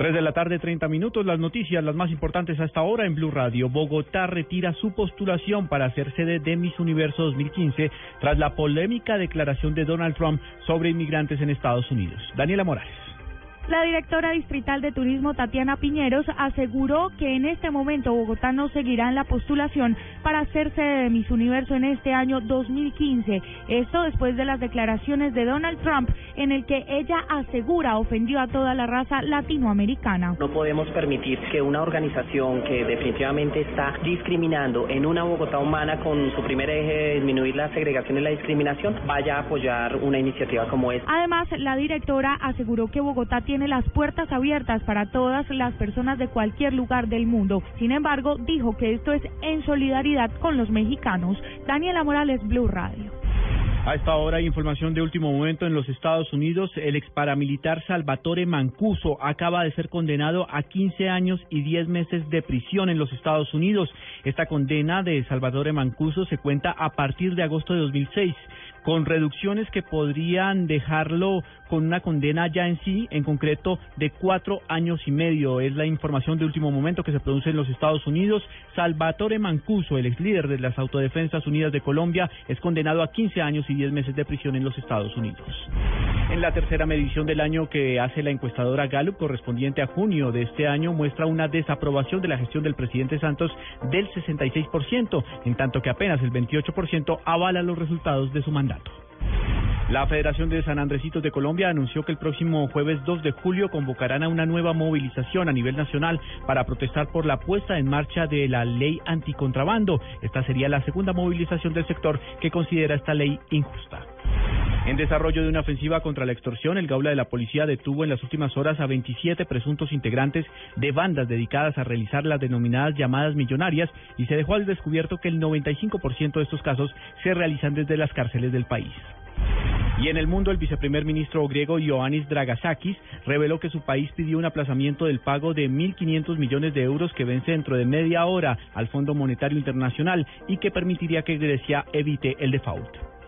3 de la tarde, 30 minutos. Las noticias, las más importantes hasta ahora en Blue Radio. Bogotá retira su postulación para ser sede de Miss Universo 2015 tras la polémica declaración de Donald Trump sobre inmigrantes en Estados Unidos. Daniela Morales. La directora distrital de turismo Tatiana Piñeros aseguró que en este momento Bogotá no seguirá en la postulación para ser sede de Miss Universo en este año 2015. Esto después de las declaraciones de Donald Trump en el que ella asegura ofendió a toda la raza latinoamericana. No podemos permitir que una organización que definitivamente está discriminando en una Bogotá humana con su primer eje de disminuir la segregación y la discriminación vaya a apoyar una iniciativa como esta. Además, la directora aseguró que Bogotá tiene las puertas abiertas para todas las personas de cualquier lugar del mundo. Sin embargo, dijo que esto es en solidaridad con los mexicanos. Daniela Morales, Blue Radio. A esta hora hay información de último momento en los Estados Unidos. El ex paramilitar Salvatore Mancuso acaba de ser condenado a 15 años y 10 meses de prisión en los Estados Unidos. Esta condena de Salvatore Mancuso se cuenta a partir de agosto de 2006 con reducciones que podrían dejarlo con una condena ya en sí, en concreto de cuatro años y medio. Es la información de último momento que se produce en los Estados Unidos. Salvatore Mancuso, el ex líder de las Autodefensas Unidas de Colombia, es condenado a 15 años y 10 meses de prisión en los Estados Unidos. En la tercera medición del año que hace la encuestadora Gallup, correspondiente a junio de este año, muestra una desaprobación de la gestión del presidente Santos del 66%, en tanto que apenas el 28% avala los resultados de su mandato. La Federación de San Andresitos de Colombia anunció que el próximo jueves 2 de julio convocarán a una nueva movilización a nivel nacional para protestar por la puesta en marcha de la ley anticontrabando. Esta sería la segunda movilización del sector que considera esta ley injusta. En desarrollo de una ofensiva contra la extorsión, el Gaula de la Policía detuvo en las últimas horas a 27 presuntos integrantes de bandas dedicadas a realizar las denominadas llamadas millonarias y se dejó al descubierto que el 95% de estos casos se realizan desde las cárceles del país. Y en el mundo, el viceprimer ministro griego Ioannis Dragasakis reveló que su país pidió un aplazamiento del pago de 1.500 millones de euros que vence dentro de media hora al Fondo Monetario Internacional y que permitiría que Grecia evite el default.